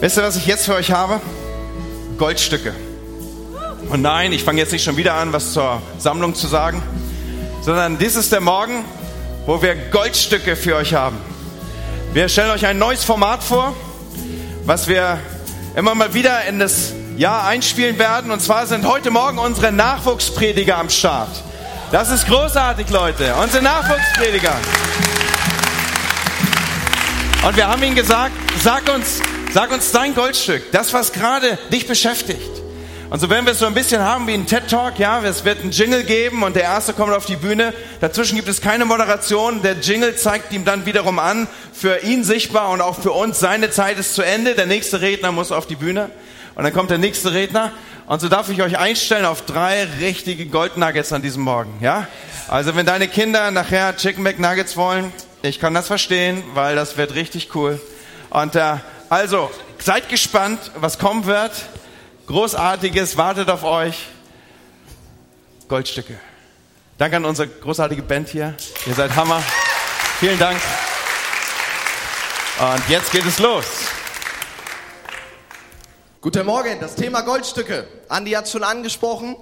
Wisst ihr, was ich jetzt für euch habe? Goldstücke. Und nein, ich fange jetzt nicht schon wieder an, was zur Sammlung zu sagen, sondern dies ist der Morgen, wo wir Goldstücke für euch haben. Wir stellen euch ein neues Format vor, was wir immer mal wieder in das Jahr einspielen werden. Und zwar sind heute Morgen unsere Nachwuchsprediger am Start. Das ist großartig, Leute. Unsere Nachwuchsprediger. Und wir haben ihnen gesagt, sag uns, sag uns dein Goldstück, das, was gerade dich beschäftigt. Und so werden wir es so ein bisschen haben wie ein TED Talk, ja, es wird einen Jingle geben und der erste kommt auf die Bühne. Dazwischen gibt es keine Moderation. Der Jingle zeigt ihm dann wiederum an, für ihn sichtbar und auch für uns, seine Zeit ist zu Ende. Der nächste Redner muss auf die Bühne. Und dann kommt der nächste Redner. Und so darf ich euch einstellen auf drei richtige Goldnuggets an diesem Morgen, ja? Also wenn deine Kinder nachher Chicken McNuggets wollen, ich kann das verstehen, weil das wird richtig cool. Und äh, also, seid gespannt, was kommen wird. Großartiges wartet auf euch. Goldstücke. Danke an unsere großartige Band hier. Ihr seid Hammer. Vielen Dank. Und jetzt geht es los. Guten Morgen, das Thema Goldstücke. Andi hat schon angesprochen.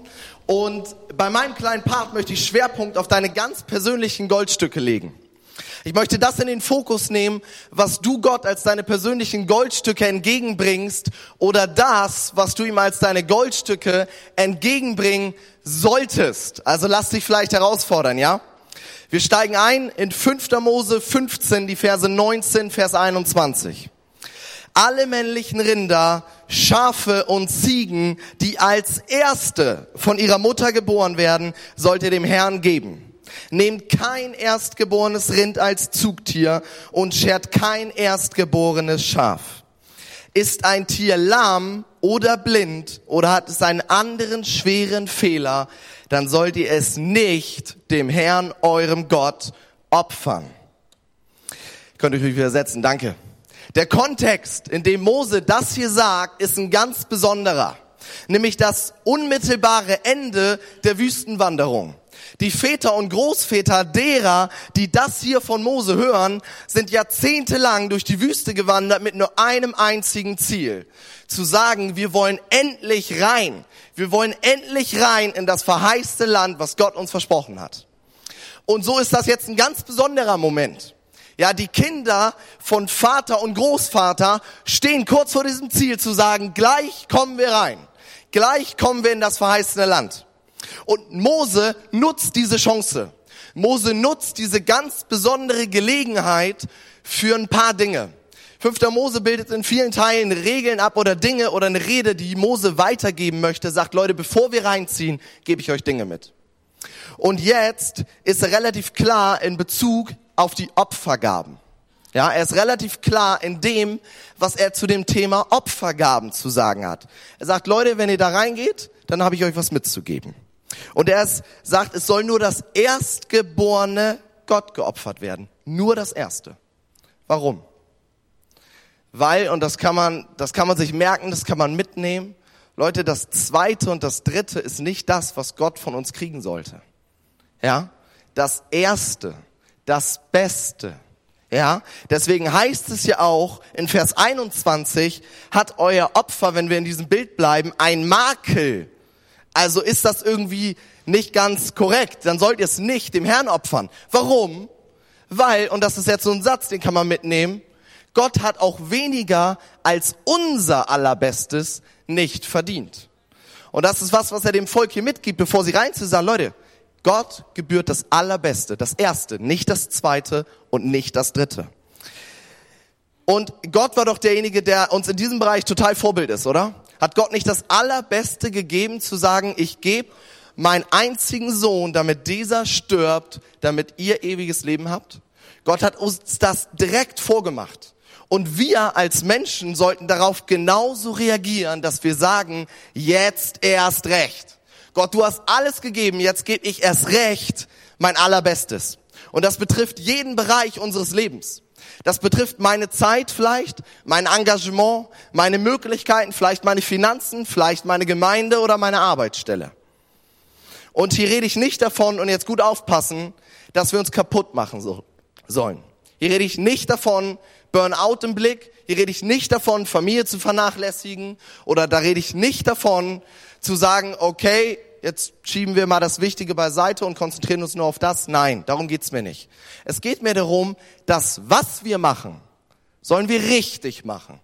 Und bei meinem kleinen Part möchte ich Schwerpunkt auf deine ganz persönlichen Goldstücke legen. Ich möchte das in den Fokus nehmen, was du Gott als deine persönlichen Goldstücke entgegenbringst oder das, was du ihm als deine Goldstücke entgegenbringen solltest. Also lass dich vielleicht herausfordern, ja? Wir steigen ein in 5. Mose 15, die Verse 19, Vers 21. Alle männlichen Rinder, Schafe und Ziegen, die als erste von ihrer Mutter geboren werden, sollt ihr dem Herrn geben. Nehmt kein erstgeborenes Rind als Zugtier und schert kein erstgeborenes Schaf. Ist ein Tier lahm oder blind oder hat es einen anderen schweren Fehler, dann sollt ihr es nicht dem Herrn, eurem Gott, opfern. Ich könnte euch übersetzen, danke. Der Kontext, in dem Mose das hier sagt, ist ein ganz besonderer, nämlich das unmittelbare Ende der Wüstenwanderung. Die Väter und Großväter derer, die das hier von Mose hören, sind jahrzehntelang durch die Wüste gewandert mit nur einem einzigen Ziel. Zu sagen, wir wollen endlich rein. Wir wollen endlich rein in das verheißte Land, was Gott uns versprochen hat. Und so ist das jetzt ein ganz besonderer Moment. Ja, die Kinder von Vater und Großvater stehen kurz vor diesem Ziel zu sagen, gleich kommen wir rein. Gleich kommen wir in das verheißene Land. Und Mose nutzt diese Chance. Mose nutzt diese ganz besondere Gelegenheit für ein paar Dinge. Fünfter Mose bildet in vielen Teilen Regeln ab oder Dinge oder eine Rede, die Mose weitergeben möchte, sagt, Leute, bevor wir reinziehen, gebe ich euch Dinge mit. Und jetzt ist er relativ klar in Bezug auf die Opfergaben. Ja, er ist relativ klar in dem, was er zu dem Thema Opfergaben zu sagen hat. Er sagt, Leute, wenn ihr da reingeht, dann habe ich euch was mitzugeben. Und er sagt, es soll nur das Erstgeborene Gott geopfert werden. Nur das Erste. Warum? Weil, und das kann man, das kann man sich merken, das kann man mitnehmen. Leute, das Zweite und das Dritte ist nicht das, was Gott von uns kriegen sollte. Ja? Das Erste, das Beste. Ja, deswegen heißt es ja auch in Vers 21, hat euer Opfer, wenn wir in diesem Bild bleiben, ein Makel also ist das irgendwie nicht ganz korrekt. Dann sollt ihr es nicht dem Herrn opfern. Warum? Weil, und das ist jetzt so ein Satz, den kann man mitnehmen, Gott hat auch weniger als unser allerbestes nicht verdient. Und das ist was, was er dem Volk hier mitgibt, bevor sie rein zu sagen, Leute, Gott gebührt das Allerbeste, das Erste, nicht das Zweite und nicht das Dritte. Und Gott war doch derjenige, der uns in diesem Bereich total Vorbild ist, oder? Hat Gott nicht das Allerbeste gegeben zu sagen, ich gebe meinen einzigen Sohn, damit dieser stirbt, damit ihr ewiges Leben habt? Gott hat uns das direkt vorgemacht. Und wir als Menschen sollten darauf genauso reagieren, dass wir sagen, jetzt erst recht. Gott, du hast alles gegeben, jetzt gebe ich erst recht mein Allerbestes. Und das betrifft jeden Bereich unseres Lebens. Das betrifft meine Zeit vielleicht, mein Engagement, meine Möglichkeiten, vielleicht meine Finanzen, vielleicht meine Gemeinde oder meine Arbeitsstelle. Und hier rede ich nicht davon, und jetzt gut aufpassen, dass wir uns kaputt machen so, sollen. Hier rede ich nicht davon, Burnout im Blick. Hier rede ich nicht davon, Familie zu vernachlässigen oder da rede ich nicht davon, zu sagen, okay, jetzt schieben wir mal das Wichtige beiseite und konzentrieren uns nur auf das. Nein, darum geht's mir nicht. Es geht mir darum, dass was wir machen, sollen wir richtig machen,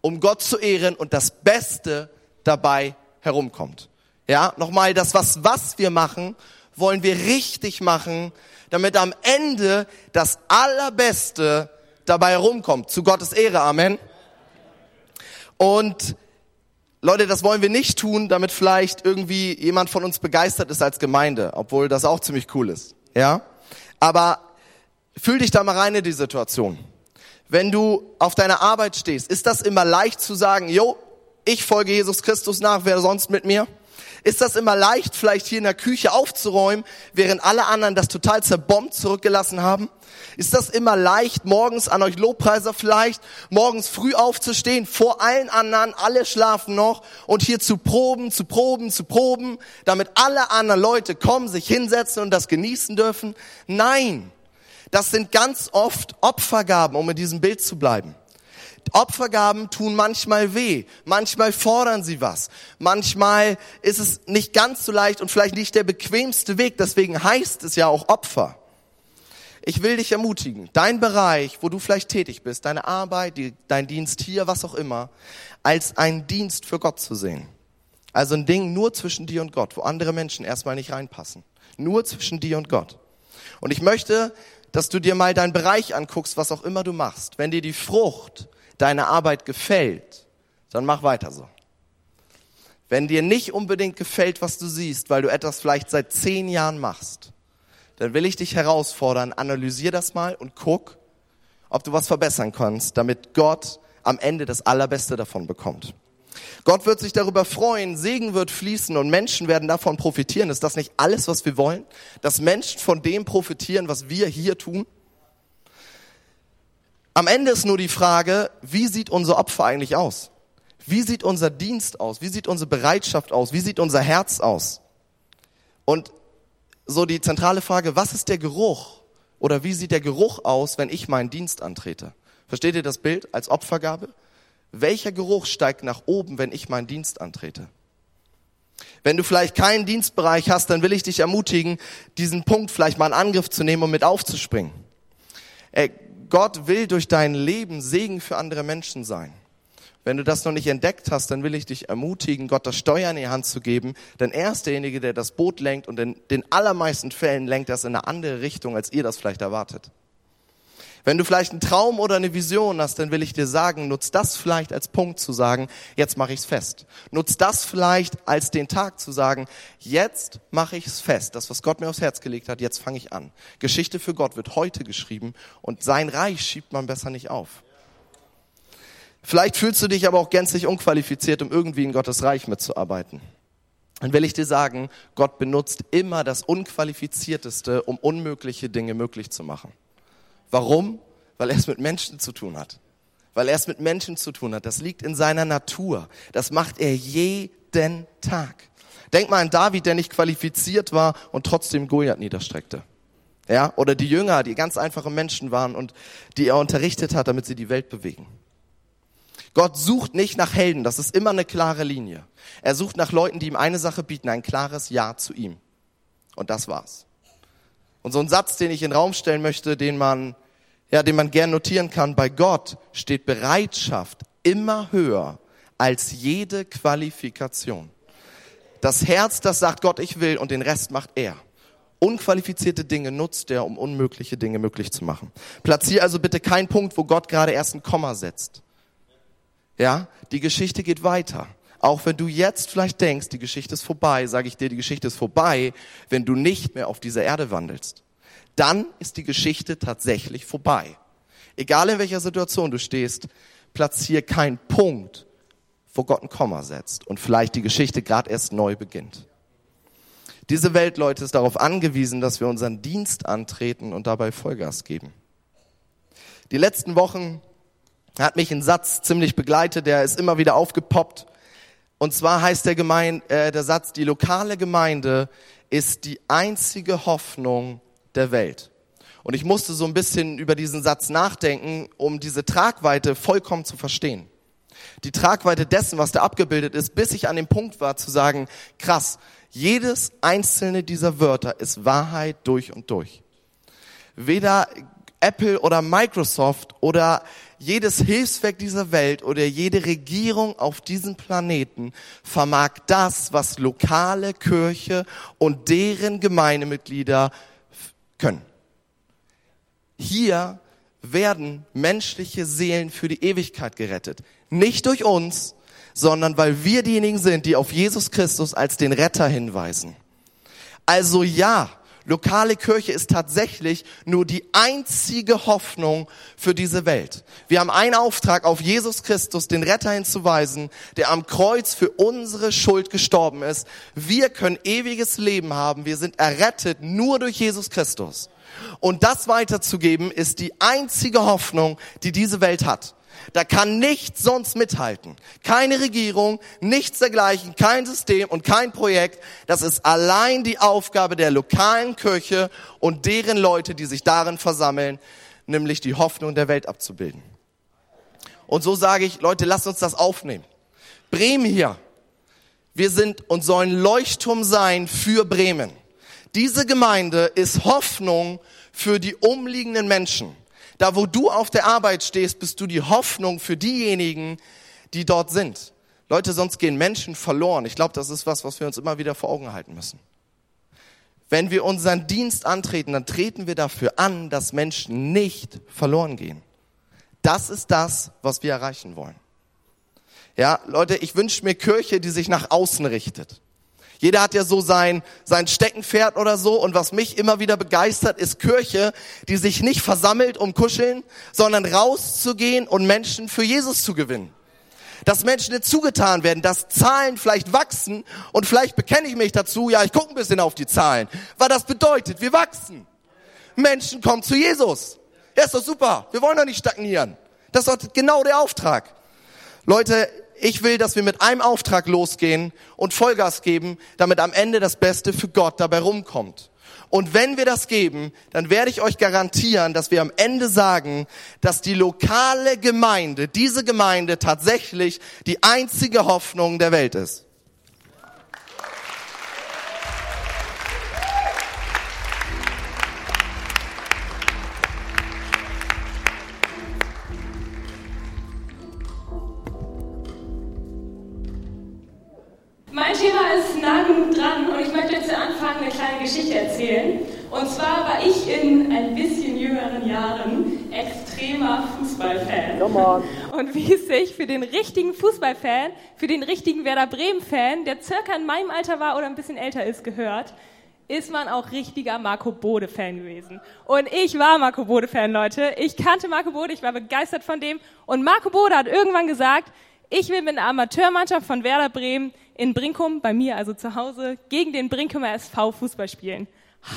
um Gott zu ehren und das Beste dabei herumkommt. Ja, nochmal, das was, was wir machen, wollen wir richtig machen, damit am Ende das Allerbeste dabei herumkommt. Zu Gottes Ehre. Amen. Und Leute, das wollen wir nicht tun, damit vielleicht irgendwie jemand von uns begeistert ist als Gemeinde, obwohl das auch ziemlich cool ist. Ja? Aber fühl dich da mal rein in die Situation. Wenn du auf deiner Arbeit stehst, ist das immer leicht zu sagen, jo, ich folge Jesus Christus nach, wer sonst mit mir? Ist das immer leicht, vielleicht hier in der Küche aufzuräumen, während alle anderen das total zerbombt zurückgelassen haben? Ist das immer leicht, morgens an euch Lobpreiser vielleicht, morgens früh aufzustehen, vor allen anderen, alle schlafen noch und hier zu proben, zu proben, zu proben, damit alle anderen Leute kommen, sich hinsetzen und das genießen dürfen? Nein. Das sind ganz oft Opfergaben, um in diesem Bild zu bleiben. Opfergaben tun manchmal weh, manchmal fordern sie was, manchmal ist es nicht ganz so leicht und vielleicht nicht der bequemste Weg, deswegen heißt es ja auch Opfer. Ich will dich ermutigen, dein Bereich, wo du vielleicht tätig bist, deine Arbeit, die, dein Dienst hier, was auch immer, als ein Dienst für Gott zu sehen. Also ein Ding nur zwischen dir und Gott, wo andere Menschen erstmal nicht reinpassen. Nur zwischen dir und Gott. Und ich möchte, dass du dir mal deinen Bereich anguckst, was auch immer du machst. Wenn dir die Frucht deiner Arbeit gefällt, dann mach weiter so. Wenn dir nicht unbedingt gefällt, was du siehst, weil du etwas vielleicht seit zehn Jahren machst, dann will ich dich herausfordern, analysier das mal und guck, ob du was verbessern kannst, damit Gott am Ende das Allerbeste davon bekommt. Gott wird sich darüber freuen, Segen wird fließen und Menschen werden davon profitieren. Ist das nicht alles, was wir wollen? Dass Menschen von dem profitieren, was wir hier tun? Am Ende ist nur die Frage, wie sieht unser Opfer eigentlich aus? Wie sieht unser Dienst aus? Wie sieht unsere Bereitschaft aus? Wie sieht unser Herz aus? Und so die zentrale Frage, was ist der Geruch oder wie sieht der Geruch aus, wenn ich meinen Dienst antrete? Versteht ihr das Bild als Opfergabe? Welcher Geruch steigt nach oben, wenn ich meinen Dienst antrete? Wenn du vielleicht keinen Dienstbereich hast, dann will ich dich ermutigen, diesen Punkt vielleicht mal in Angriff zu nehmen und mit aufzuspringen. Gott will durch dein Leben Segen für andere Menschen sein. Wenn du das noch nicht entdeckt hast, dann will ich dich ermutigen, Gott das Steuer in die Hand zu geben, denn er ist derjenige, der das Boot lenkt und in den allermeisten Fällen lenkt das in eine andere Richtung, als ihr das vielleicht erwartet. Wenn du vielleicht einen Traum oder eine Vision hast, dann will ich dir sagen, nutz das vielleicht als Punkt zu sagen, jetzt mache ich's fest. Nutz das vielleicht als den Tag zu sagen, jetzt mache ich's fest. Das, was Gott mir aufs Herz gelegt hat, jetzt fange ich an. Geschichte für Gott wird heute geschrieben und sein Reich schiebt man besser nicht auf. Vielleicht fühlst du dich aber auch gänzlich unqualifiziert, um irgendwie in Gottes Reich mitzuarbeiten. Dann will ich dir sagen, Gott benutzt immer das Unqualifizierteste, um unmögliche Dinge möglich zu machen. Warum? Weil er es mit Menschen zu tun hat. Weil er es mit Menschen zu tun hat. Das liegt in seiner Natur. Das macht er jeden Tag. Denk mal an David, der nicht qualifiziert war und trotzdem Goliath niederstreckte. Ja, oder die Jünger, die ganz einfache Menschen waren und die er unterrichtet hat, damit sie die Welt bewegen. Gott sucht nicht nach Helden, das ist immer eine klare Linie. Er sucht nach Leuten, die ihm eine Sache bieten, ein klares Ja zu ihm. Und das war's. Und so ein Satz, den ich in den Raum stellen möchte, den man, ja, den man gern notieren kann, bei Gott steht Bereitschaft immer höher als jede Qualifikation. Das Herz, das sagt Gott, ich will, und den Rest macht er. Unqualifizierte Dinge nutzt er, um unmögliche Dinge möglich zu machen. Platzier also bitte keinen Punkt, wo Gott gerade erst ein Komma setzt. Ja, die Geschichte geht weiter. Auch wenn du jetzt vielleicht denkst, die Geschichte ist vorbei, sage ich dir, die Geschichte ist vorbei, wenn du nicht mehr auf dieser Erde wandelst. Dann ist die Geschichte tatsächlich vorbei. Egal in welcher Situation du stehst, platzier keinen Punkt, wo Gott ein Komma setzt und vielleicht die Geschichte gerade erst neu beginnt. Diese Welt, Leute, ist darauf angewiesen, dass wir unseren Dienst antreten und dabei Vollgas geben. Die letzten Wochen hat mich ein Satz ziemlich begleitet, der ist immer wieder aufgepoppt. Und zwar heißt der, Gemein, äh, der Satz, die lokale Gemeinde ist die einzige Hoffnung der Welt. Und ich musste so ein bisschen über diesen Satz nachdenken, um diese Tragweite vollkommen zu verstehen. Die Tragweite dessen, was da abgebildet ist, bis ich an dem Punkt war zu sagen, krass, jedes einzelne dieser Wörter ist Wahrheit durch und durch. Weder Apple oder Microsoft oder jedes Hilfswerk dieser Welt oder jede Regierung auf diesem Planeten vermag das, was lokale Kirche und deren Gemeindemitglieder können. Hier werden menschliche Seelen für die Ewigkeit gerettet. Nicht durch uns, sondern weil wir diejenigen sind, die auf Jesus Christus als den Retter hinweisen. Also ja, lokale Kirche ist tatsächlich nur die einzige Hoffnung für diese Welt. Wir haben einen Auftrag, auf Jesus Christus, den Retter hinzuweisen, der am Kreuz für unsere Schuld gestorben ist. Wir können ewiges Leben haben. Wir sind errettet nur durch Jesus Christus. Und das weiterzugeben ist die einzige Hoffnung, die diese Welt hat. Da kann nichts sonst mithalten. Keine Regierung, nichts dergleichen, kein System und kein Projekt. Das ist allein die Aufgabe der lokalen Kirche und deren Leute, die sich darin versammeln, nämlich die Hoffnung der Welt abzubilden. Und so sage ich, Leute, lasst uns das aufnehmen. Bremen hier. Wir sind und sollen Leuchtturm sein für Bremen. Diese Gemeinde ist Hoffnung für die umliegenden Menschen. Da, wo du auf der Arbeit stehst, bist du die Hoffnung für diejenigen, die dort sind. Leute, sonst gehen Menschen verloren. Ich glaube, das ist was, was wir uns immer wieder vor Augen halten müssen. Wenn wir unseren Dienst antreten, dann treten wir dafür an, dass Menschen nicht verloren gehen. Das ist das, was wir erreichen wollen. Ja, Leute, ich wünsche mir Kirche, die sich nach außen richtet. Jeder hat ja so sein, sein Steckenpferd oder so. Und was mich immer wieder begeistert, ist Kirche, die sich nicht versammelt um Kuscheln, sondern rauszugehen und Menschen für Jesus zu gewinnen. Dass Menschen nicht zugetan werden, dass Zahlen vielleicht wachsen und vielleicht bekenne ich mich dazu, ja, ich gucke ein bisschen auf die Zahlen. Weil das bedeutet, wir wachsen. Menschen kommen zu Jesus. Ja, ist doch super. Wir wollen doch nicht stagnieren. Das ist doch genau der Auftrag. Leute, ich will, dass wir mit einem Auftrag losgehen und Vollgas geben, damit am Ende das Beste für Gott dabei rumkommt. Und wenn wir das geben, dann werde ich euch garantieren, dass wir am Ende sagen, dass die lokale Gemeinde, diese Gemeinde tatsächlich die einzige Hoffnung der Welt ist. Thema ist nah genug dran und ich möchte zu Anfang eine kleine Geschichte erzählen. Und zwar war ich in ein bisschen jüngeren Jahren extremer Fußballfan. Und wie es sich für den richtigen Fußballfan, für den richtigen Werder Bremen-Fan, der circa in meinem Alter war oder ein bisschen älter ist, gehört, ist man auch richtiger Marco Bode-Fan gewesen. Und ich war Marco Bode-Fan, Leute. Ich kannte Marco Bode, ich war begeistert von dem. Und Marco Bode hat irgendwann gesagt, ich will mit einer Amateurmannschaft von Werder Bremen in Brinkum, bei mir also zu Hause, gegen den Brinkumer SV Fußball spielen.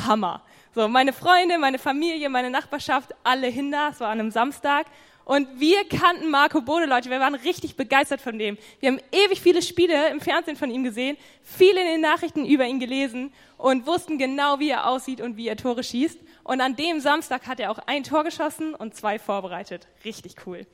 Hammer. So, meine Freunde, meine Familie, meine Nachbarschaft, alle hin da. Es war an einem Samstag. Und wir kannten Marco Bode, Leute. Wir waren richtig begeistert von dem. Wir haben ewig viele Spiele im Fernsehen von ihm gesehen, viele in den Nachrichten über ihn gelesen und wussten genau, wie er aussieht und wie er Tore schießt. Und an dem Samstag hat er auch ein Tor geschossen und zwei vorbereitet. Richtig cool.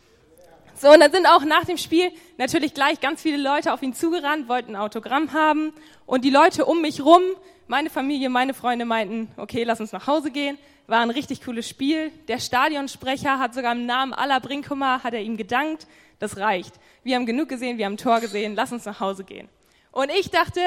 So, und dann sind auch nach dem Spiel natürlich gleich ganz viele Leute auf ihn zugerannt, wollten ein Autogramm haben. Und die Leute um mich rum, meine Familie, meine Freunde meinten, okay, lass uns nach Hause gehen. War ein richtig cooles Spiel. Der Stadionsprecher hat sogar im Namen aller Brinkummer, hat er ihm gedankt. Das reicht. Wir haben genug gesehen, wir haben ein Tor gesehen, lass uns nach Hause gehen. Und ich dachte,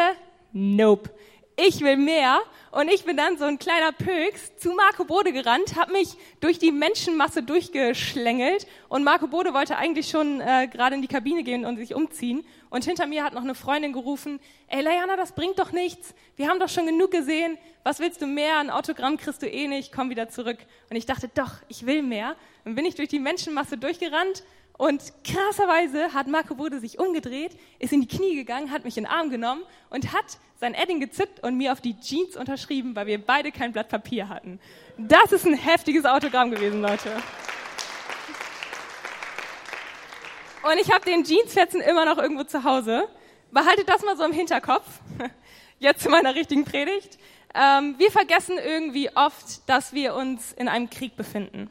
nope ich will mehr. Und ich bin dann so ein kleiner Pöks zu Marco Bode gerannt, habe mich durch die Menschenmasse durchgeschlängelt und Marco Bode wollte eigentlich schon äh, gerade in die Kabine gehen und sich umziehen. Und hinter mir hat noch eine Freundin gerufen, ey Layana, das bringt doch nichts. Wir haben doch schon genug gesehen. Was willst du mehr? Ein Autogramm kriegst du eh nicht. Komm wieder zurück. Und ich dachte, doch, ich will mehr. Dann bin ich durch die Menschenmasse durchgerannt und krasserweise hat Marco Bode sich umgedreht, ist in die Knie gegangen, hat mich in den Arm genommen und hat sein Edding gezückt und mir auf die Jeans unterschrieben, weil wir beide kein Blatt Papier hatten. Das ist ein heftiges Autogramm gewesen, Leute. Und ich habe den Jeansfetzen immer noch irgendwo zu Hause. Behaltet das mal so im Hinterkopf. Jetzt zu meiner richtigen Predigt. Ähm, wir vergessen irgendwie oft, dass wir uns in einem Krieg befinden.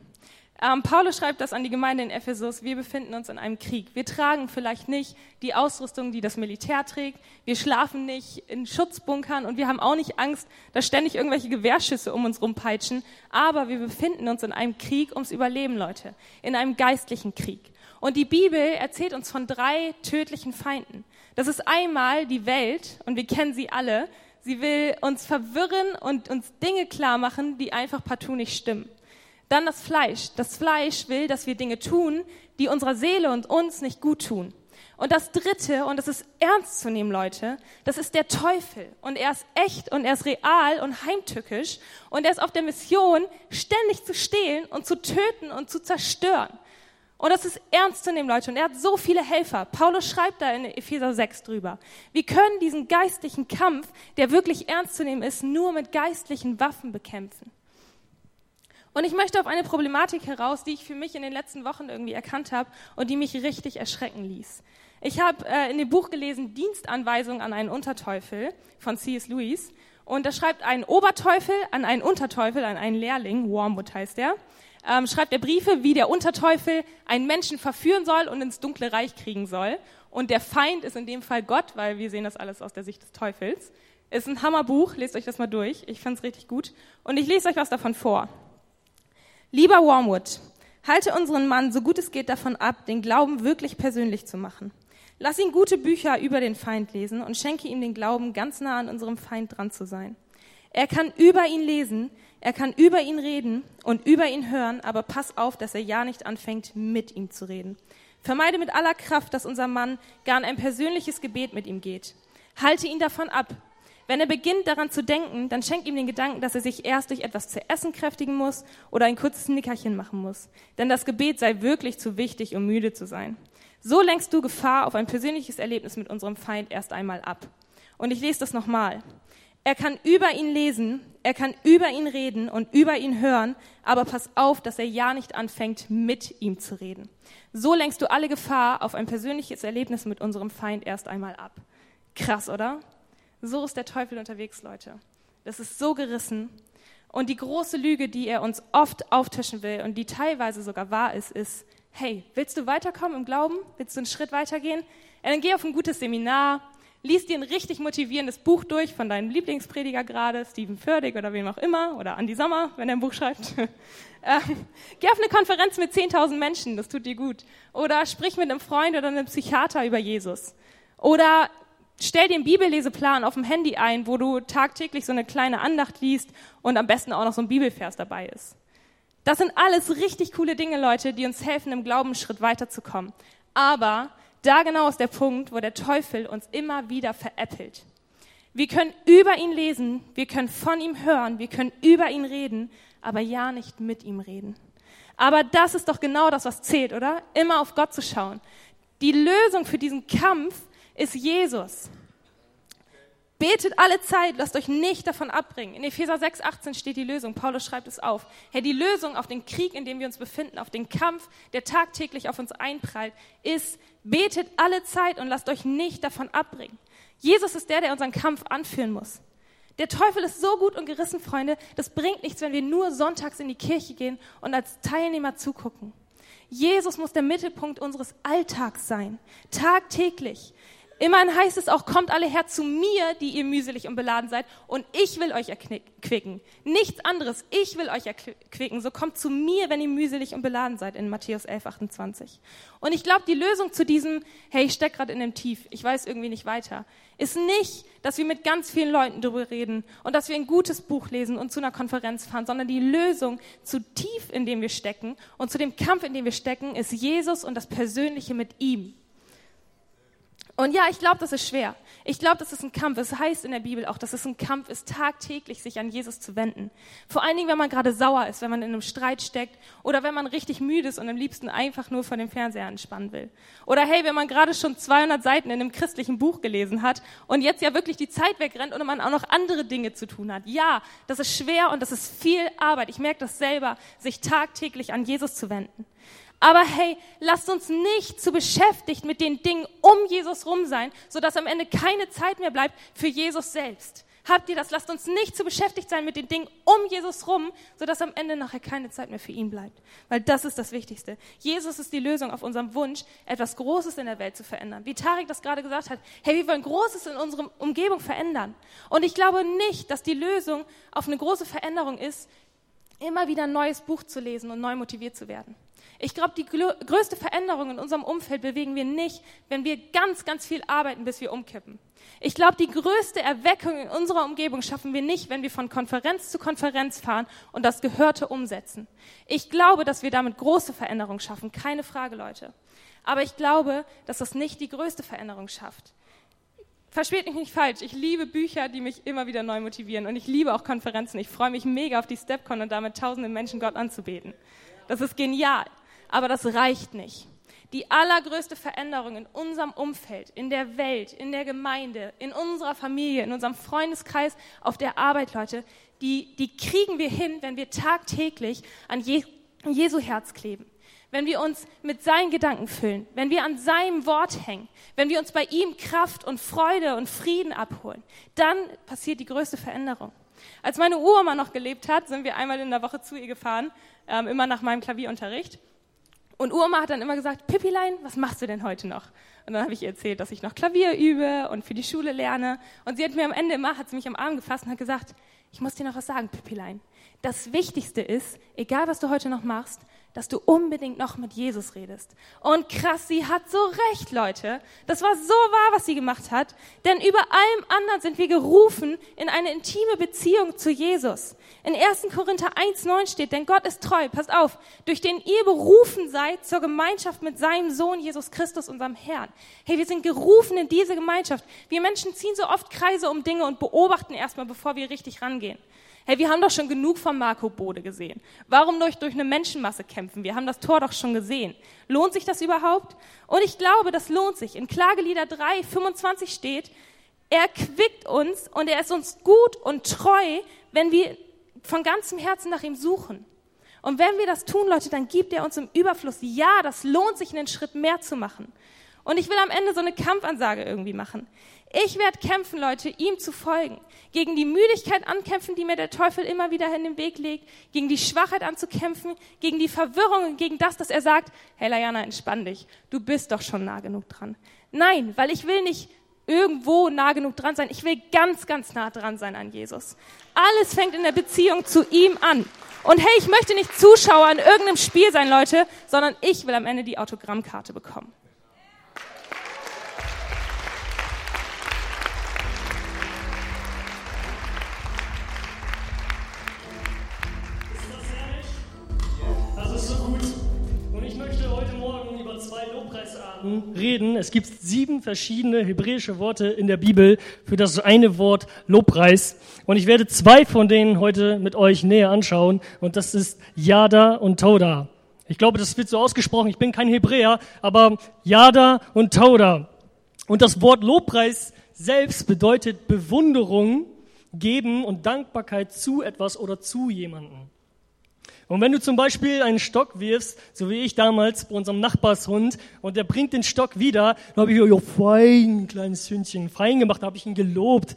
Ähm, Paulus schreibt das an die Gemeinde in Ephesus. Wir befinden uns in einem Krieg. Wir tragen vielleicht nicht die Ausrüstung, die das Militär trägt. Wir schlafen nicht in Schutzbunkern und wir haben auch nicht Angst, dass ständig irgendwelche Gewehrschüsse um uns rumpeitschen. Aber wir befinden uns in einem Krieg ums Überleben, Leute. In einem geistlichen Krieg. Und die Bibel erzählt uns von drei tödlichen Feinden. Das ist einmal die Welt und wir kennen sie alle. Sie will uns verwirren und uns Dinge klar machen, die einfach partout nicht stimmen. Dann das Fleisch. Das Fleisch will, dass wir Dinge tun, die unserer Seele und uns nicht gut tun. Und das Dritte, und das ist ernst zu nehmen, Leute, das ist der Teufel. Und er ist echt und er ist real und heimtückisch. Und er ist auf der Mission, ständig zu stehlen und zu töten und zu zerstören. Und das ist ernst zu nehmen, Leute. Und er hat so viele Helfer. Paulus schreibt da in Epheser 6 drüber. Wir können diesen geistlichen Kampf, der wirklich ernst zu nehmen ist, nur mit geistlichen Waffen bekämpfen. Und ich möchte auf eine Problematik heraus, die ich für mich in den letzten Wochen irgendwie erkannt habe und die mich richtig erschrecken ließ. Ich habe äh, in dem Buch gelesen Dienstanweisung an einen Unterteufel von C.S. Lewis. Und da schreibt ein Oberteufel an einen Unterteufel, an einen Lehrling, Wormwood heißt der, ähm, schreibt er Briefe, wie der Unterteufel einen Menschen verführen soll und ins dunkle Reich kriegen soll. Und der Feind ist in dem Fall Gott, weil wir sehen das alles aus der Sicht des Teufels. Ist ein Hammerbuch, lest euch das mal durch. Ich fand's richtig gut. Und ich lese euch was davon vor. Lieber Wormwood, halte unseren Mann so gut es geht davon ab, den Glauben wirklich persönlich zu machen. Lass ihn gute Bücher über den Feind lesen und schenke ihm den Glauben, ganz nah an unserem Feind dran zu sein. Er kann über ihn lesen, er kann über ihn reden und über ihn hören, aber pass auf, dass er ja nicht anfängt, mit ihm zu reden. Vermeide mit aller Kraft, dass unser Mann gar in ein persönliches Gebet mit ihm geht. Halte ihn davon ab, wenn er beginnt daran zu denken, dann schenk ihm den Gedanken, dass er sich erst durch etwas zu essen kräftigen muss oder ein kurzes Nickerchen machen muss. Denn das Gebet sei wirklich zu wichtig, um müde zu sein. So lenkst du Gefahr auf ein persönliches Erlebnis mit unserem Feind erst einmal ab. Und ich lese das nochmal. Er kann über ihn lesen, er kann über ihn reden und über ihn hören, aber pass auf, dass er ja nicht anfängt, mit ihm zu reden. So lenkst du alle Gefahr auf ein persönliches Erlebnis mit unserem Feind erst einmal ab. Krass, oder? So ist der Teufel unterwegs, Leute. Das ist so gerissen. Und die große Lüge, die er uns oft auftischen will und die teilweise sogar wahr ist, ist, hey, willst du weiterkommen im Glauben? Willst du einen Schritt weitergehen? Ja, dann geh auf ein gutes Seminar, lies dir ein richtig motivierendes Buch durch von deinem Lieblingsprediger gerade, Stephen Furtick oder wem auch immer, oder Andy Sommer, wenn er ein Buch schreibt. ähm, geh auf eine Konferenz mit 10.000 Menschen, das tut dir gut. Oder sprich mit einem Freund oder einem Psychiater über Jesus. Oder Stell einen Bibelleseplan auf dem Handy ein, wo du tagtäglich so eine kleine Andacht liest und am besten auch noch so ein Bibelvers dabei ist. Das sind alles richtig coole Dinge, Leute, die uns helfen, im Glauben einen Schritt weiterzukommen. Aber da genau ist der Punkt, wo der Teufel uns immer wieder veräppelt. Wir können über ihn lesen, wir können von ihm hören, wir können über ihn reden, aber ja nicht mit ihm reden. Aber das ist doch genau das, was zählt, oder? Immer auf Gott zu schauen. Die Lösung für diesen Kampf ist Jesus. Betet alle Zeit, lasst euch nicht davon abbringen. In Epheser 6, 18 steht die Lösung. Paulus schreibt es auf. Herr, die Lösung auf den Krieg, in dem wir uns befinden, auf den Kampf, der tagtäglich auf uns einprallt, ist, betet alle Zeit und lasst euch nicht davon abbringen. Jesus ist der, der unseren Kampf anführen muss. Der Teufel ist so gut und gerissen, Freunde, das bringt nichts, wenn wir nur sonntags in die Kirche gehen und als Teilnehmer zugucken. Jesus muss der Mittelpunkt unseres Alltags sein, tagtäglich. Immerhin heißt es auch, kommt alle her zu mir, die ihr mühselig und beladen seid, und ich will euch erquicken. Nichts anderes, ich will euch erquicken. So kommt zu mir, wenn ihr mühselig und beladen seid, in Matthäus 11, 28. Und ich glaube, die Lösung zu diesem, hey, ich steck gerade in dem Tief, ich weiß irgendwie nicht weiter, ist nicht, dass wir mit ganz vielen Leuten darüber reden und dass wir ein gutes Buch lesen und zu einer Konferenz fahren, sondern die Lösung zu tief, in dem wir stecken und zu dem Kampf, in dem wir stecken, ist Jesus und das Persönliche mit ihm. Und ja, ich glaube, das ist schwer. Ich glaube, das ist ein Kampf. Es heißt in der Bibel auch, dass es ein Kampf ist, tagtäglich sich an Jesus zu wenden. Vor allen Dingen, wenn man gerade sauer ist, wenn man in einem Streit steckt oder wenn man richtig müde ist und am liebsten einfach nur vor dem Fernseher entspannen will. Oder hey, wenn man gerade schon 200 Seiten in einem christlichen Buch gelesen hat und jetzt ja wirklich die Zeit wegrennt und man auch noch andere Dinge zu tun hat. Ja, das ist schwer und das ist viel Arbeit. Ich merke das selber, sich tagtäglich an Jesus zu wenden. Aber hey, lasst uns nicht zu beschäftigt mit den Dingen um Jesus rum sein, sodass am Ende keine Zeit mehr bleibt für Jesus selbst. Habt ihr das? Lasst uns nicht zu beschäftigt sein mit den Dingen um Jesus rum, sodass am Ende nachher keine Zeit mehr für ihn bleibt. Weil das ist das Wichtigste. Jesus ist die Lösung auf unserem Wunsch, etwas Großes in der Welt zu verändern. Wie Tarek das gerade gesagt hat, hey, wir wollen Großes in unserer Umgebung verändern. Und ich glaube nicht, dass die Lösung auf eine große Veränderung ist, immer wieder ein neues Buch zu lesen und neu motiviert zu werden. Ich glaube, die größte Veränderung in unserem Umfeld bewegen wir nicht, wenn wir ganz, ganz viel arbeiten, bis wir umkippen. Ich glaube, die größte Erweckung in unserer Umgebung schaffen wir nicht, wenn wir von Konferenz zu Konferenz fahren und das Gehörte umsetzen. Ich glaube, dass wir damit große Veränderungen schaffen, keine Frage, Leute. Aber ich glaube, dass das nicht die größte Veränderung schafft. Versteht mich nicht falsch, ich liebe Bücher, die mich immer wieder neu motivieren und ich liebe auch Konferenzen. Ich freue mich mega auf die Stepcon und damit tausende Menschen Gott anzubeten. Das ist genial, aber das reicht nicht. Die allergrößte Veränderung in unserem Umfeld, in der Welt, in der Gemeinde, in unserer Familie, in unserem Freundeskreis, auf der Arbeit, Leute, die, die kriegen wir hin, wenn wir tagtäglich an Jesu Herz kleben. Wenn wir uns mit seinen Gedanken füllen, wenn wir an seinem Wort hängen, wenn wir uns bei ihm Kraft und Freude und Frieden abholen, dann passiert die größte Veränderung. Als meine Uroma noch gelebt hat, sind wir einmal in der Woche zu ihr gefahren, ähm, immer nach meinem Klavierunterricht. Und Urma hat dann immer gesagt, Pippilein, was machst du denn heute noch? Und dann habe ich ihr erzählt, dass ich noch Klavier übe und für die Schule lerne. Und sie hat mir am Ende immer, hat sie mich am Arm gefasst und hat gesagt, ich muss dir noch was sagen, Pippilein. Das Wichtigste ist, egal was du heute noch machst, dass du unbedingt noch mit Jesus redest. Und krass, sie hat so recht, Leute. Das war so wahr, was sie gemacht hat. Denn über allem anderen sind wir gerufen in eine intime Beziehung zu Jesus. In 1. Korinther 1,9 steht, denn Gott ist treu, passt auf, durch den ihr berufen seid zur Gemeinschaft mit seinem Sohn Jesus Christus, unserem Herrn. Hey, wir sind gerufen in diese Gemeinschaft. Wir Menschen ziehen so oft Kreise um Dinge und beobachten erstmal, bevor wir richtig rangehen. Hey, wir haben doch schon genug von Marco Bode gesehen. Warum durch, durch eine Menschenmasse kämpfen? Wir haben das Tor doch schon gesehen. Lohnt sich das überhaupt? Und ich glaube, das lohnt sich. In Klagelieder 3, 25 steht, er quickt uns und er ist uns gut und treu, wenn wir von ganzem Herzen nach ihm suchen. Und wenn wir das tun, Leute, dann gibt er uns im Überfluss. Ja, das lohnt sich, einen Schritt mehr zu machen. Und ich will am Ende so eine Kampfansage irgendwie machen. Ich werde kämpfen, Leute, ihm zu folgen. Gegen die Müdigkeit ankämpfen, die mir der Teufel immer wieder in den Weg legt. Gegen die Schwachheit anzukämpfen. Gegen die Verwirrung und gegen das, dass er sagt, hey Layana, entspann dich. Du bist doch schon nah genug dran. Nein, weil ich will nicht irgendwo nah genug dran sein. Ich will ganz, ganz nah dran sein an Jesus. Alles fängt in der Beziehung zu ihm an. Und hey, ich möchte nicht Zuschauer in irgendeinem Spiel sein, Leute, sondern ich will am Ende die Autogrammkarte bekommen. Worten reden. Es gibt sieben verschiedene hebräische Worte in der Bibel für das eine Wort Lobpreis. Und ich werde zwei von denen heute mit euch näher anschauen. Und das ist Yada und Toda. Ich glaube, das wird so ausgesprochen. Ich bin kein Hebräer, aber Yada und Toda. Und das Wort Lobpreis selbst bedeutet Bewunderung, geben und Dankbarkeit zu etwas oder zu jemanden. Und wenn du zum Beispiel einen Stock wirfst, so wie ich damals bei unserem Nachbarshund, und der bringt den Stock wieder, dann habe ich, ja, fein, kleines Hündchen, fein gemacht, da habe ich ihn gelobt.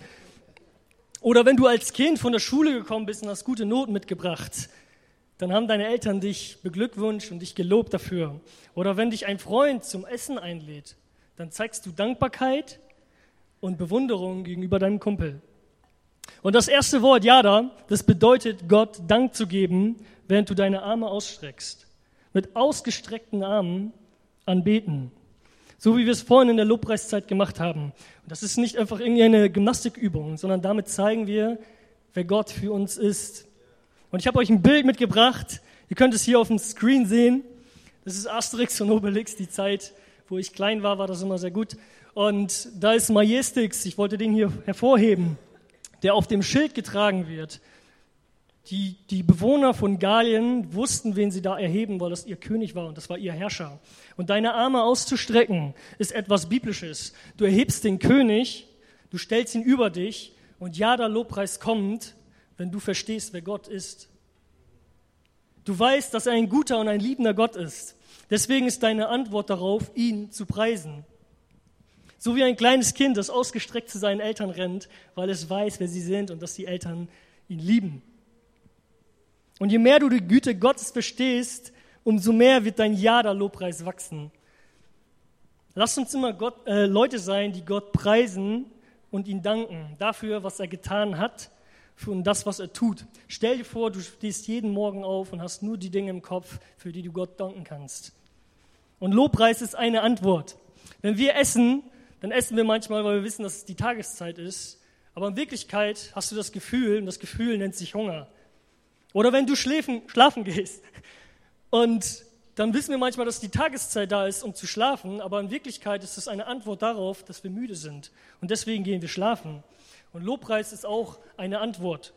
Oder wenn du als Kind von der Schule gekommen bist und hast gute Noten mitgebracht, dann haben deine Eltern dich beglückwünscht und dich gelobt dafür. Oder wenn dich ein Freund zum Essen einlädt, dann zeigst du Dankbarkeit und Bewunderung gegenüber deinem Kumpel. Und das erste Wort, Yada, das bedeutet Gott Dank zu geben während du deine Arme ausstreckst. Mit ausgestreckten Armen anbeten. So wie wir es vorhin in der Lobpreiszeit gemacht haben. Und das ist nicht einfach irgendeine Gymnastikübung, sondern damit zeigen wir, wer Gott für uns ist. Und ich habe euch ein Bild mitgebracht. Ihr könnt es hier auf dem Screen sehen. Das ist Asterix und Obelix, die Zeit, wo ich klein war, war das immer sehr gut. Und da ist Majestix, ich wollte den hier hervorheben, der auf dem Schild getragen wird. Die, die Bewohner von Gallien wussten, wen sie da erheben, weil das ihr König war und das war ihr Herrscher. Und deine Arme auszustrecken ist etwas Biblisches. Du erhebst den König, du stellst ihn über dich und ja, der Lobpreis kommt, wenn du verstehst, wer Gott ist. Du weißt, dass er ein guter und ein liebender Gott ist. Deswegen ist deine Antwort darauf, ihn zu preisen. So wie ein kleines Kind, das ausgestreckt zu seinen Eltern rennt, weil es weiß, wer sie sind und dass die Eltern ihn lieben. Und je mehr du die Güte Gottes verstehst, umso mehr wird dein Ja der Lobpreis wachsen. Lass uns immer Gott, äh, Leute sein, die Gott preisen und ihn danken dafür, was er getan hat und das, was er tut. Stell dir vor, du stehst jeden Morgen auf und hast nur die Dinge im Kopf, für die du Gott danken kannst. Und Lobpreis ist eine Antwort. Wenn wir essen, dann essen wir manchmal, weil wir wissen, dass es die Tageszeit ist. Aber in Wirklichkeit hast du das Gefühl, und das Gefühl nennt sich Hunger. Oder wenn du schläfen, schlafen gehst. Und dann wissen wir manchmal, dass die Tageszeit da ist, um zu schlafen, aber in Wirklichkeit ist es eine Antwort darauf, dass wir müde sind. Und deswegen gehen wir schlafen. Und Lobpreis ist auch eine Antwort.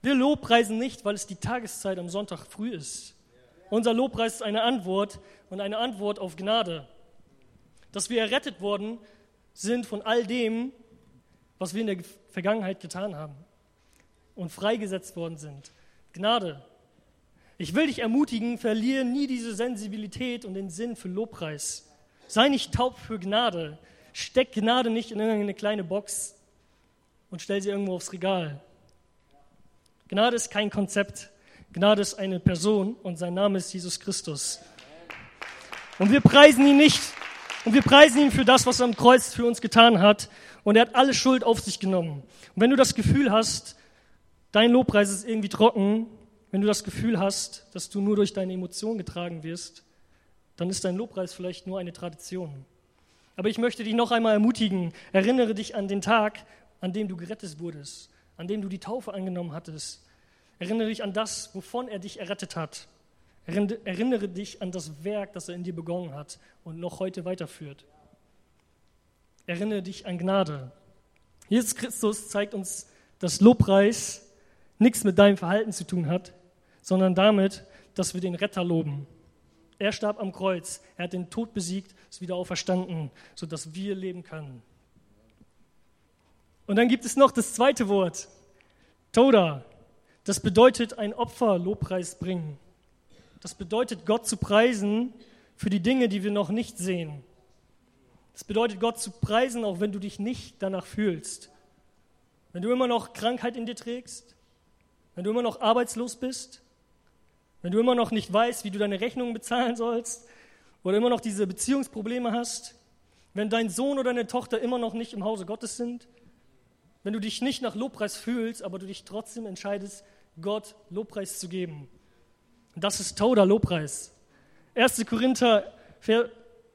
Wir lobpreisen nicht, weil es die Tageszeit am Sonntag früh ist. Unser Lobpreis ist eine Antwort und eine Antwort auf Gnade. Dass wir errettet worden sind von all dem, was wir in der Vergangenheit getan haben und freigesetzt worden sind. Gnade. Ich will dich ermutigen, verliere nie diese Sensibilität und den Sinn für Lobpreis. Sei nicht taub für Gnade. Steck Gnade nicht in irgendeine kleine Box und stell sie irgendwo aufs Regal. Gnade ist kein Konzept. Gnade ist eine Person und sein Name ist Jesus Christus. Und wir preisen ihn nicht. Und wir preisen ihn für das, was er am Kreuz für uns getan hat. Und er hat alle Schuld auf sich genommen. Und wenn du das Gefühl hast, dein Lobpreis ist irgendwie trocken, wenn du das Gefühl hast, dass du nur durch deine Emotionen getragen wirst, dann ist dein Lobpreis vielleicht nur eine Tradition. Aber ich möchte dich noch einmal ermutigen, erinnere dich an den Tag, an dem du gerettet wurdest, an dem du die Taufe angenommen hattest. Erinnere dich an das, wovon er dich errettet hat. Erinnere dich an das Werk, das er in dir begonnen hat und noch heute weiterführt. Erinnere dich an Gnade. Jesus Christus zeigt uns, dass Lobpreis nichts mit deinem Verhalten zu tun hat, sondern damit, dass wir den Retter loben. Er starb am Kreuz, er hat den Tod besiegt, ist wieder auferstanden, sodass wir leben können. Und dann gibt es noch das zweite Wort, Toda. Das bedeutet ein Opfer, Lobpreis bringen. Das bedeutet Gott zu preisen für die Dinge, die wir noch nicht sehen. Das bedeutet Gott zu preisen, auch wenn du dich nicht danach fühlst. Wenn du immer noch Krankheit in dir trägst, wenn du immer noch arbeitslos bist, wenn du immer noch nicht weißt, wie du deine Rechnungen bezahlen sollst oder immer noch diese Beziehungsprobleme hast, wenn dein Sohn oder deine Tochter immer noch nicht im Hause Gottes sind, wenn du dich nicht nach Lobpreis fühlst, aber du dich trotzdem entscheidest, Gott Lobpreis zu geben. Das ist Toda Lobpreis. 1. Korinther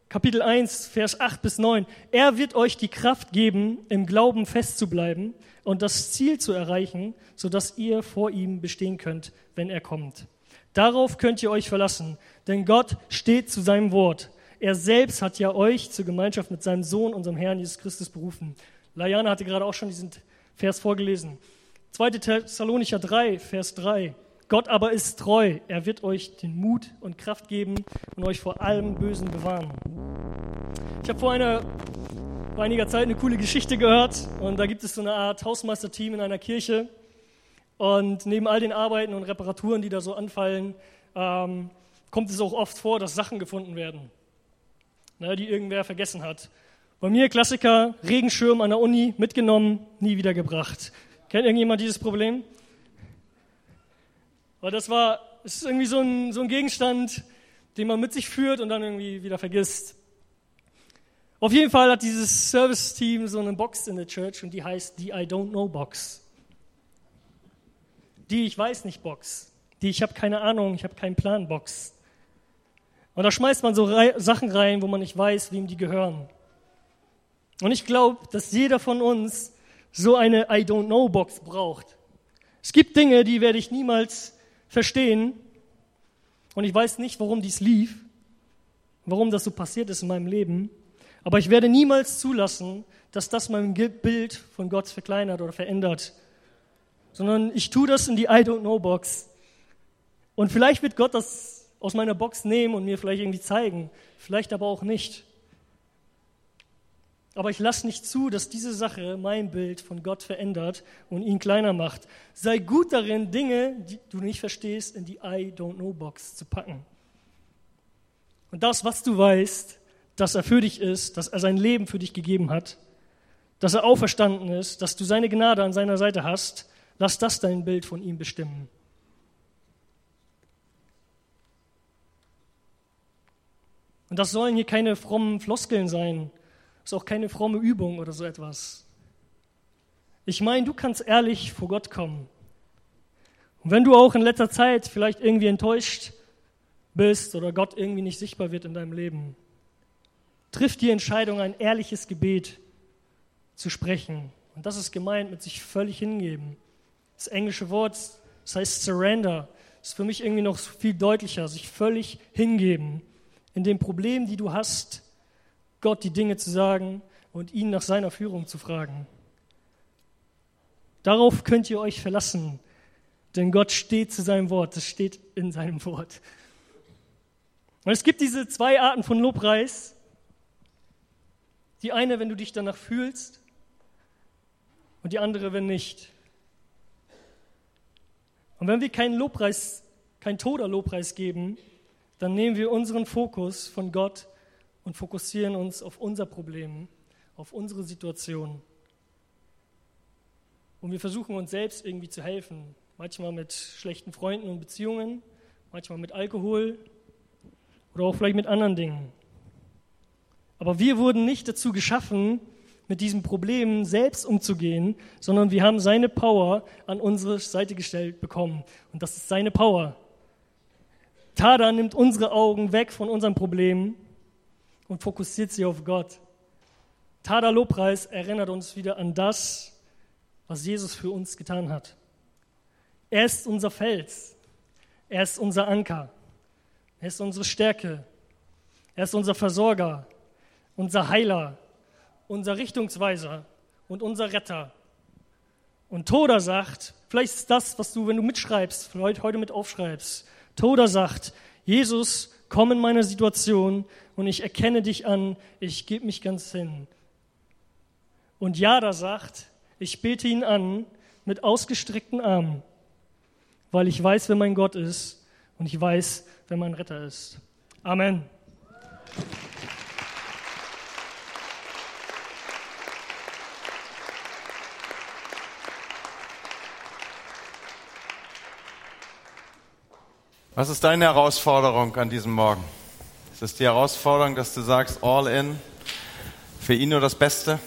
Kapitel 1, Vers 8 bis 9. Er wird euch die Kraft geben, im Glauben festzubleiben und das Ziel zu erreichen, sodass ihr vor ihm bestehen könnt, wenn er kommt. Darauf könnt ihr euch verlassen, denn Gott steht zu seinem Wort. Er selbst hat ja euch zur Gemeinschaft mit seinem Sohn, unserem Herrn Jesus Christus, berufen. Lajana hatte gerade auch schon diesen Vers vorgelesen. 2. Thessalonicher 3, Vers 3. Gott aber ist treu. Er wird euch den Mut und Kraft geben und euch vor allem Bösen bewahren. Ich habe vor, einer, vor einiger Zeit eine coole Geschichte gehört und da gibt es so eine Art Hausmeisterteam in einer Kirche und neben all den Arbeiten und Reparaturen, die da so anfallen, ähm, kommt es auch oft vor, dass Sachen gefunden werden, ne, die irgendwer vergessen hat. Bei mir Klassiker, Regenschirm an der Uni, mitgenommen, nie wieder gebracht. Kennt irgendjemand dieses Problem? Weil das war, es ist irgendwie so ein, so ein Gegenstand, den man mit sich führt und dann irgendwie wieder vergisst. Auf jeden Fall hat dieses Service-Team so eine Box in der Church und die heißt die I Don't Know Box die ich weiß nicht Box, die ich habe keine Ahnung, ich habe keinen Plan Box. Und da schmeißt man so Re Sachen rein, wo man nicht weiß, wem die gehören. Und ich glaube, dass jeder von uns so eine I don't know Box braucht. Es gibt Dinge, die werde ich niemals verstehen. Und ich weiß nicht, warum dies lief, warum das so passiert ist in meinem Leben. Aber ich werde niemals zulassen, dass das mein Bild von Gott verkleinert oder verändert sondern ich tue das in die I don't know Box. Und vielleicht wird Gott das aus meiner Box nehmen und mir vielleicht irgendwie zeigen, vielleicht aber auch nicht. Aber ich lasse nicht zu, dass diese Sache mein Bild von Gott verändert und ihn kleiner macht. Sei gut darin, Dinge, die du nicht verstehst, in die I don't know Box zu packen. Und das, was du weißt, dass er für dich ist, dass er sein Leben für dich gegeben hat, dass er auferstanden ist, dass du seine Gnade an seiner Seite hast, lass das dein Bild von ihm bestimmen. Und das sollen hier keine frommen Floskeln sein, ist auch keine fromme Übung oder so etwas. Ich meine, du kannst ehrlich vor Gott kommen. Und wenn du auch in letzter Zeit vielleicht irgendwie enttäuscht bist oder Gott irgendwie nicht sichtbar wird in deinem Leben, triff die Entscheidung, ein ehrliches Gebet zu sprechen. Und das ist gemeint mit sich völlig hingeben. Das englische Wort, das heißt surrender, ist für mich irgendwie noch viel deutlicher, sich völlig hingeben. In den Problemen, die du hast, Gott die Dinge zu sagen und ihn nach seiner Führung zu fragen. Darauf könnt ihr euch verlassen, denn Gott steht zu seinem Wort, es steht in seinem Wort. Und es gibt diese zwei Arten von Lobpreis. Die eine, wenn du dich danach fühlst, und die andere, wenn nicht. Und wenn wir keinen Lobpreis, kein toter Lobpreis geben, dann nehmen wir unseren Fokus von Gott und fokussieren uns auf unser Problem, auf unsere Situation. Und wir versuchen uns selbst irgendwie zu helfen. Manchmal mit schlechten Freunden und Beziehungen, manchmal mit Alkohol oder auch vielleicht mit anderen Dingen. Aber wir wurden nicht dazu geschaffen, mit diesem Problem selbst umzugehen, sondern wir haben seine Power an unsere Seite gestellt bekommen. Und das ist seine Power. Tada nimmt unsere Augen weg von unserem Problem und fokussiert sie auf Gott. Tada Lobpreis erinnert uns wieder an das, was Jesus für uns getan hat. Er ist unser Fels. Er ist unser Anker. Er ist unsere Stärke. Er ist unser Versorger, unser Heiler, unser Richtungsweiser und unser Retter. Und Toda sagt, vielleicht ist das, was du, wenn du mitschreibst, heute mit aufschreibst, Toda sagt, Jesus, komm in meine Situation und ich erkenne dich an, ich gebe mich ganz hin. Und Jada sagt, ich bete ihn an mit ausgestreckten Armen, weil ich weiß, wer mein Gott ist und ich weiß, wer mein Retter ist. Amen. Was ist deine Herausforderung an diesem Morgen? Ist es die Herausforderung, dass du sagst, all in, für ihn nur das Beste?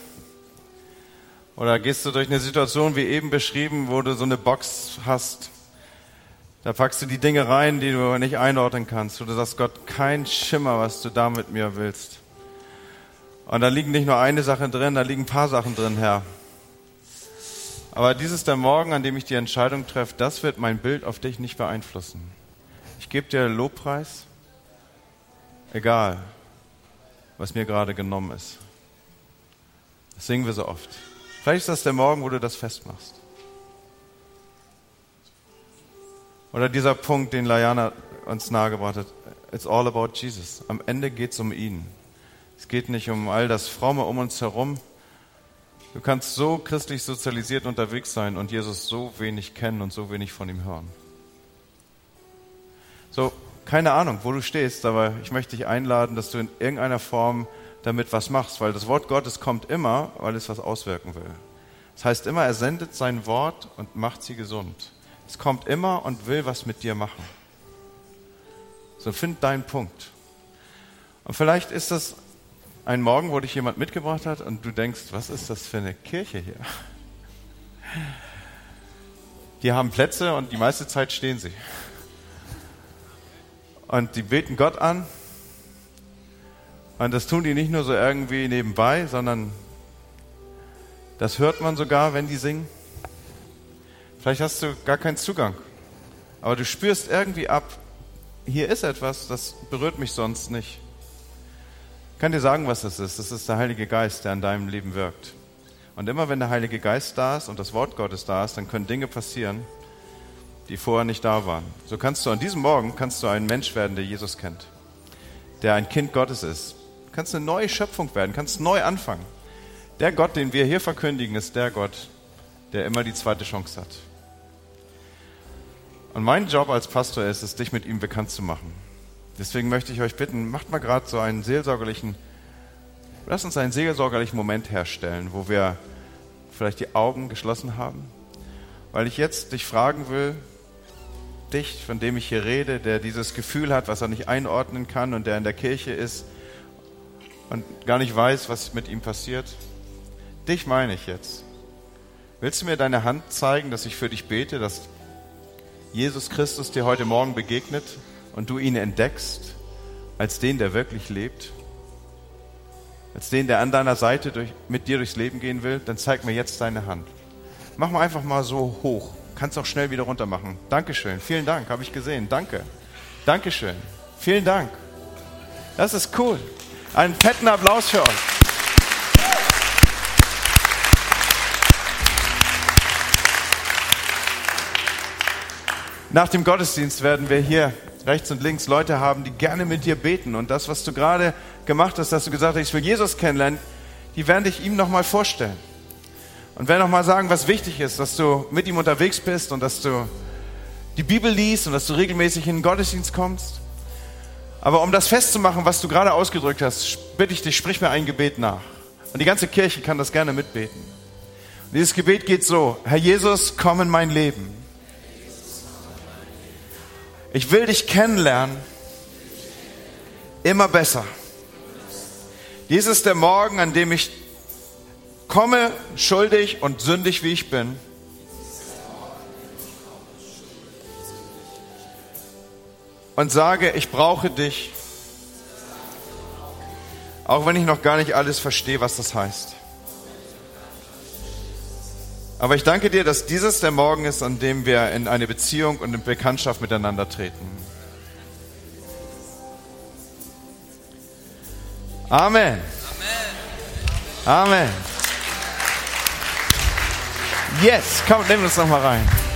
Oder gehst du durch eine Situation wie eben beschrieben, wo du so eine Box hast, da packst du die Dinge rein, die du nicht einordnen kannst, du sagst, Gott, kein Schimmer, was du da mit mir willst. Und da liegen nicht nur eine Sache drin, da liegen ein paar Sachen drin, Herr. Aber dies ist der Morgen, an dem ich die Entscheidung treffe, das wird mein Bild auf dich nicht beeinflussen. Ich gebe dir Lobpreis, egal, was mir gerade genommen ist. Das singen wir so oft. Vielleicht ist das der Morgen, wo du das festmachst. Oder dieser Punkt, den Layana uns nahegebracht hat. It's all about Jesus. Am Ende geht es um ihn. Es geht nicht um all das Fromme um uns herum. Du kannst so christlich sozialisiert unterwegs sein und Jesus so wenig kennen und so wenig von ihm hören. So, keine Ahnung, wo du stehst, aber ich möchte dich einladen, dass du in irgendeiner Form damit was machst, weil das Wort Gottes kommt immer, weil es was auswirken will. Das heißt immer, er sendet sein Wort und macht sie gesund. Es kommt immer und will was mit dir machen. So find deinen Punkt. Und vielleicht ist das ein Morgen, wo dich jemand mitgebracht hat und du denkst, was ist das für eine Kirche hier? Die haben Plätze und die meiste Zeit stehen sie. Und die beten Gott an und das tun die nicht nur so irgendwie nebenbei, sondern das hört man sogar, wenn die singen. Vielleicht hast du gar keinen Zugang, aber du spürst irgendwie ab, hier ist etwas, das berührt mich sonst nicht. Ich kann dir sagen, was das ist. Das ist der Heilige Geist, der an deinem Leben wirkt. Und immer wenn der Heilige Geist da ist und das Wort Gottes da ist, dann können Dinge passieren, die vorher nicht da waren. So kannst du an diesem Morgen kannst du ein Mensch werden, der Jesus kennt, der ein Kind Gottes ist, kannst eine neue Schöpfung werden, kannst neu anfangen. Der Gott, den wir hier verkündigen, ist der Gott, der immer die zweite Chance hat. Und mein Job als Pastor ist es, dich mit ihm bekannt zu machen. Deswegen möchte ich euch bitten, macht mal gerade so einen seelsorgerlichen Lass uns einen seelsorgerlichen Moment herstellen, wo wir vielleicht die Augen geschlossen haben, weil ich jetzt dich fragen will, dich, von dem ich hier rede, der dieses Gefühl hat, was er nicht einordnen kann und der in der Kirche ist und gar nicht weiß, was mit ihm passiert. Dich meine ich jetzt. Willst du mir deine Hand zeigen, dass ich für dich bete, dass Jesus Christus dir heute Morgen begegnet und du ihn entdeckst als den, der wirklich lebt? Als den, der an deiner Seite durch, mit dir durchs Leben gehen will? Dann zeig mir jetzt deine Hand. Mach mal einfach mal so hoch. Kannst auch schnell wieder runter machen. Dankeschön. Vielen Dank. Habe ich gesehen. Danke. Dankeschön. Vielen Dank. Das ist cool. Einen fetten Applaus für euch. Nach dem Gottesdienst werden wir hier rechts und links Leute haben, die gerne mit dir beten. Und das, was du gerade gemacht hast, dass du gesagt hast, ich will Jesus kennenlernen, die werden dich ihm nochmal vorstellen. Und werden nochmal sagen, was wichtig ist, dass du mit ihm unterwegs bist und dass du die Bibel liest und dass du regelmäßig in den Gottesdienst kommst. Aber um das festzumachen, was du gerade ausgedrückt hast, bitte ich dich, sprich mir ein Gebet nach. Und die ganze Kirche kann das gerne mitbeten. Und dieses Gebet geht so, Herr Jesus, komm in mein Leben. Ich will dich kennenlernen. Immer besser. Dies ist der Morgen, an dem ich komme, schuldig und sündig wie ich bin. Und sage, ich brauche dich. Auch wenn ich noch gar nicht alles verstehe, was das heißt. Aber ich danke dir, dass dieses der Morgen ist, an dem wir in eine Beziehung und in Bekanntschaft miteinander treten. Amen. Amen. Yes, komm, nimm uns noch mal rein.